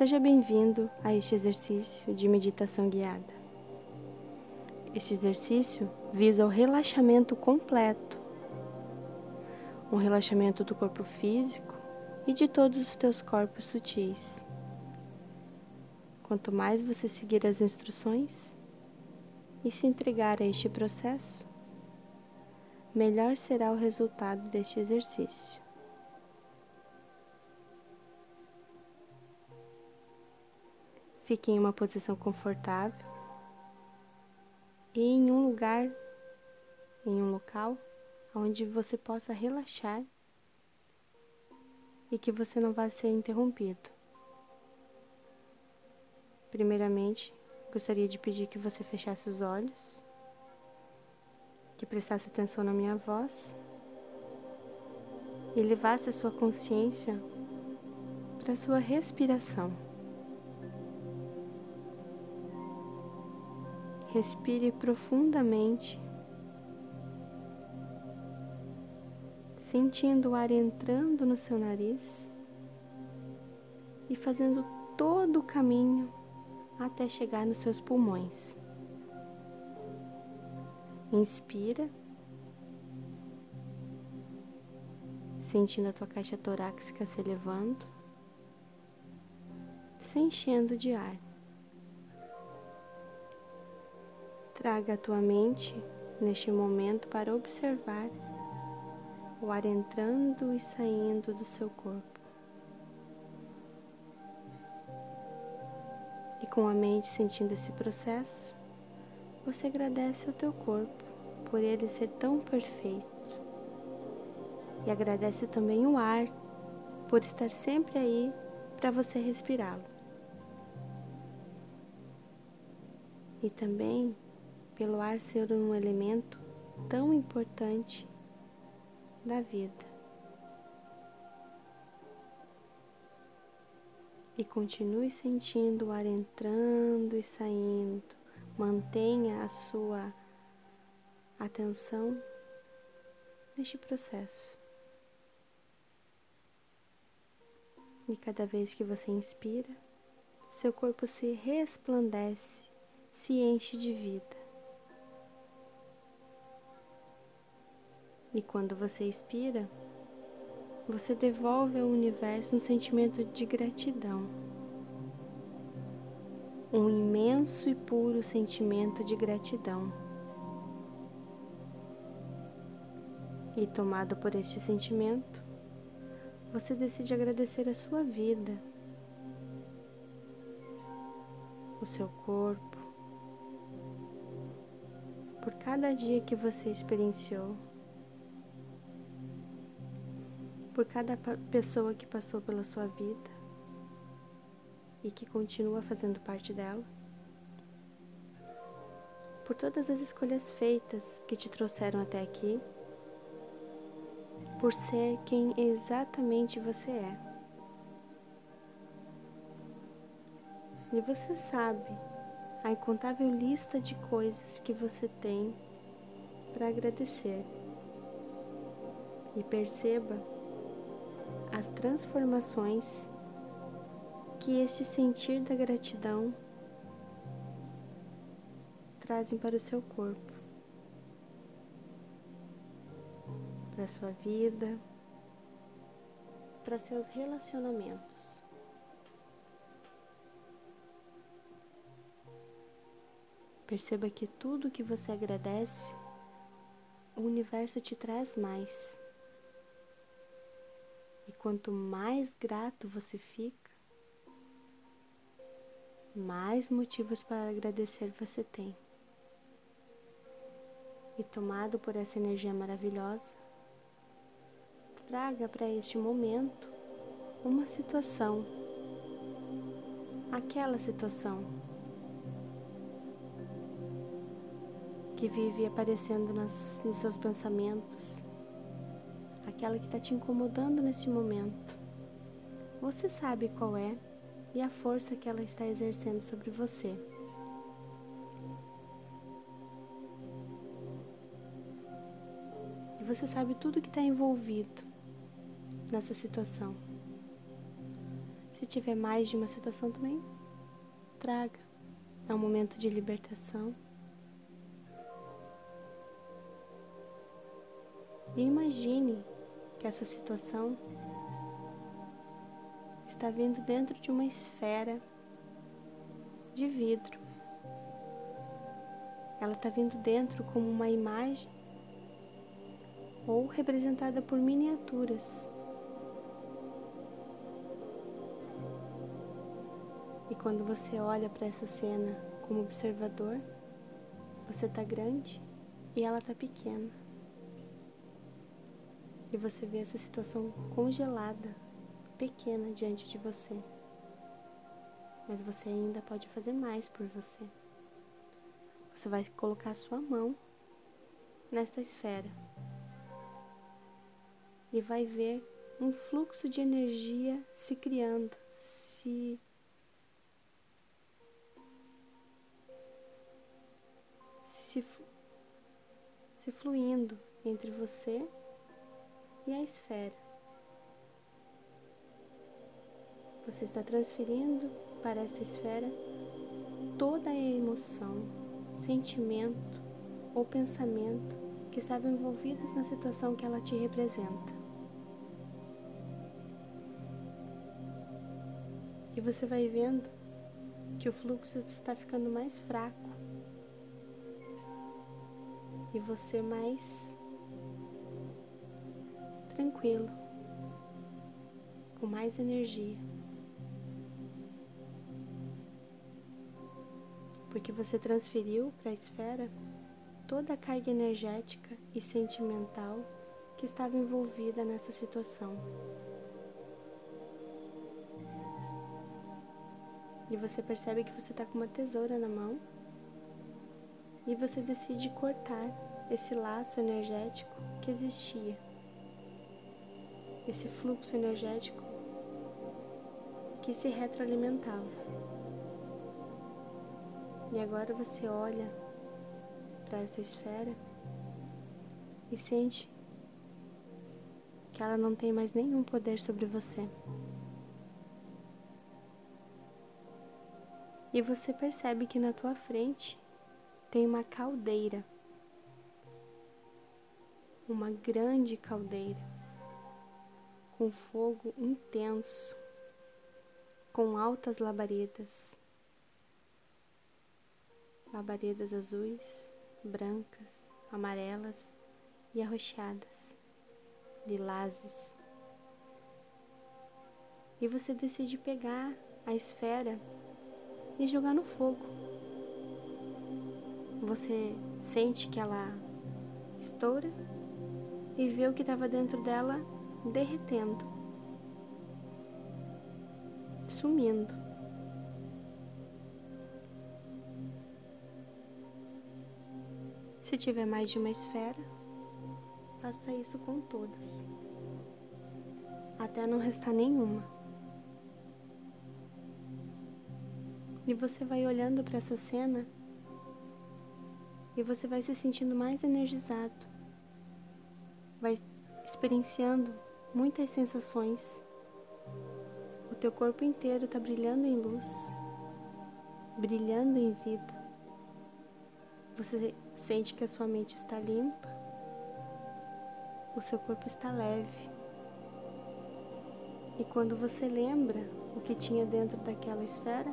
Seja bem-vindo a este exercício de meditação guiada. Este exercício visa o relaxamento completo, um relaxamento do corpo físico e de todos os teus corpos sutis. Quanto mais você seguir as instruções e se entregar a este processo, melhor será o resultado deste exercício. Fique em uma posição confortável e em um lugar, em um local onde você possa relaxar e que você não vá ser interrompido. Primeiramente, gostaria de pedir que você fechasse os olhos, que prestasse atenção na minha voz e levasse a sua consciência para a sua respiração. Respire profundamente, sentindo o ar entrando no seu nariz e fazendo todo o caminho até chegar nos seus pulmões. Inspira, sentindo a tua caixa torácica se elevando, se enchendo de ar. Traga a tua mente neste momento para observar o ar entrando e saindo do seu corpo. E com a mente sentindo esse processo, você agradece ao teu corpo por ele ser tão perfeito. E agradece também o ar por estar sempre aí para você respirá-lo. E também pelo ar ser um elemento tão importante da vida. E continue sentindo o ar entrando e saindo. Mantenha a sua atenção neste processo. E cada vez que você inspira, seu corpo se resplandece, se enche de vida. E quando você expira, você devolve ao universo um sentimento de gratidão. Um imenso e puro sentimento de gratidão. E tomado por este sentimento, você decide agradecer a sua vida, o seu corpo, por cada dia que você experienciou. Por cada pessoa que passou pela sua vida e que continua fazendo parte dela, por todas as escolhas feitas que te trouxeram até aqui, por ser quem exatamente você é. E você sabe a incontável lista de coisas que você tem para agradecer. E perceba as transformações que este sentir da gratidão trazem para o seu corpo, para a sua vida, para seus relacionamentos. Perceba que tudo que você agradece, o universo te traz mais. E quanto mais grato você fica, mais motivos para agradecer você tem. E tomado por essa energia maravilhosa, traga para este momento uma situação, aquela situação que vive aparecendo nas, nos seus pensamentos aquela que está te incomodando neste momento. Você sabe qual é e a força que ela está exercendo sobre você. E você sabe tudo que está envolvido nessa situação. Se tiver mais de uma situação também, traga. É um momento de libertação. E imagine que essa situação está vindo dentro de uma esfera de vidro. Ela está vindo dentro como uma imagem ou representada por miniaturas. E quando você olha para essa cena como observador, você está grande e ela está pequena. E você vê essa situação congelada, pequena diante de você. Mas você ainda pode fazer mais por você. Você vai colocar sua mão nesta esfera e vai ver um fluxo de energia se criando, se se, se fluindo entre você e a esfera. Você está transferindo para essa esfera toda a emoção, sentimento ou pensamento que estavam envolvidos na situação que ela te representa. E você vai vendo que o fluxo está ficando mais fraco e você mais tranquilo, com mais energia. Porque você transferiu para a esfera toda a carga energética e sentimental que estava envolvida nessa situação. E você percebe que você está com uma tesoura na mão e você decide cortar esse laço energético que existia esse fluxo energético que se retroalimentava. E agora você olha para essa esfera e sente que ela não tem mais nenhum poder sobre você. E você percebe que na tua frente tem uma caldeira. Uma grande caldeira com fogo intenso, com altas labaredas, labaredas azuis, brancas, amarelas e arroxeadas, lilazes. E você decide pegar a esfera e jogar no fogo. Você sente que ela estoura e vê o que estava dentro dela derretendo, sumindo. Se tiver mais de uma esfera, faça isso com todas, até não restar nenhuma. E você vai olhando para essa cena e você vai se sentindo mais energizado, vai experienciando muitas sensações. O teu corpo inteiro está brilhando em luz, brilhando em vida. Você sente que a sua mente está limpa, o seu corpo está leve. E quando você lembra o que tinha dentro daquela esfera,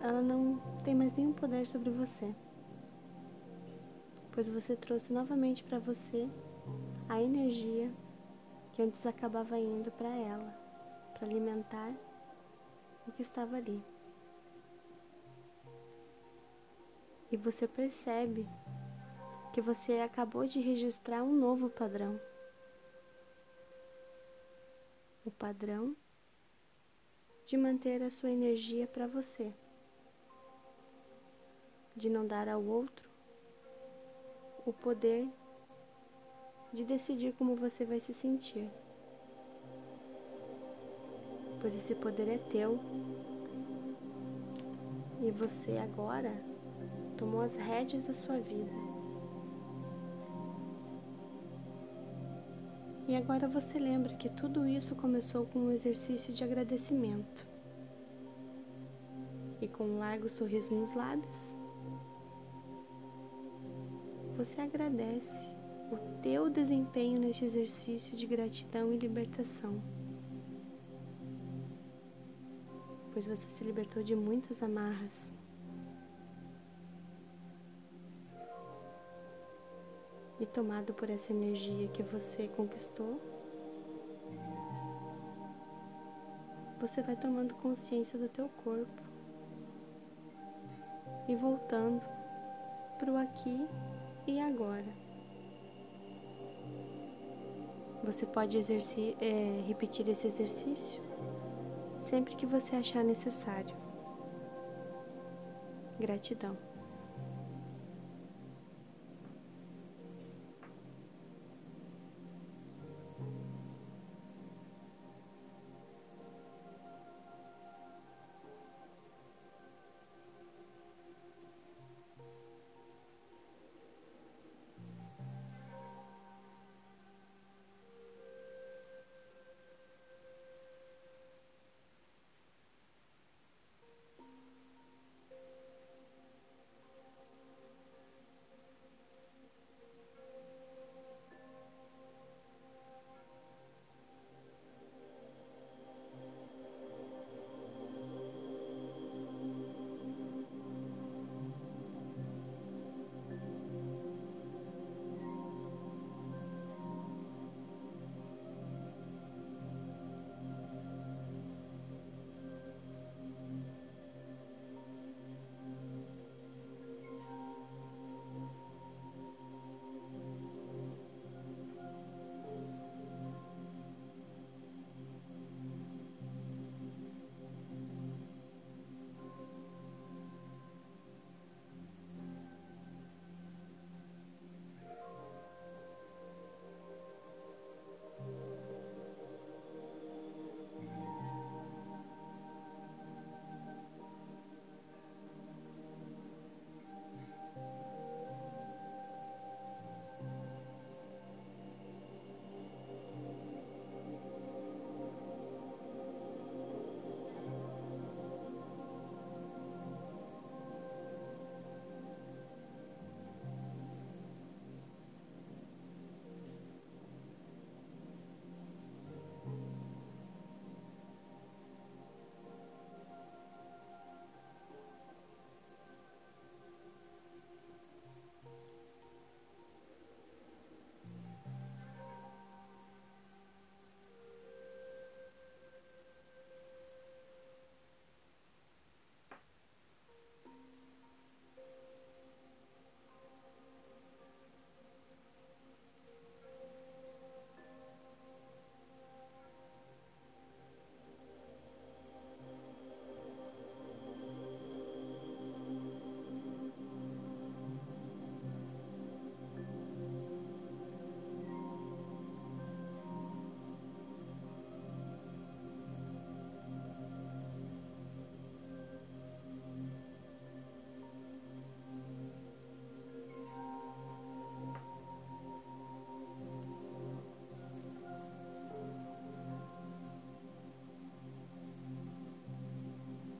ela não tem mais nenhum poder sobre você pois você trouxe novamente para você a energia que antes acabava indo para ela, para alimentar o que estava ali. E você percebe que você acabou de registrar um novo padrão. O padrão de manter a sua energia para você, de não dar ao outro o poder de decidir como você vai se sentir. Pois esse poder é teu e você agora tomou as rédeas da sua vida. E agora você lembra que tudo isso começou com um exercício de agradecimento. E com um largo sorriso nos lábios, você agradece o teu desempenho neste exercício de gratidão e libertação. Pois você se libertou de muitas amarras. E tomado por essa energia que você conquistou, você vai tomando consciência do teu corpo e voltando para o aqui e agora. Você pode é, repetir esse exercício sempre que você achar necessário. Gratidão.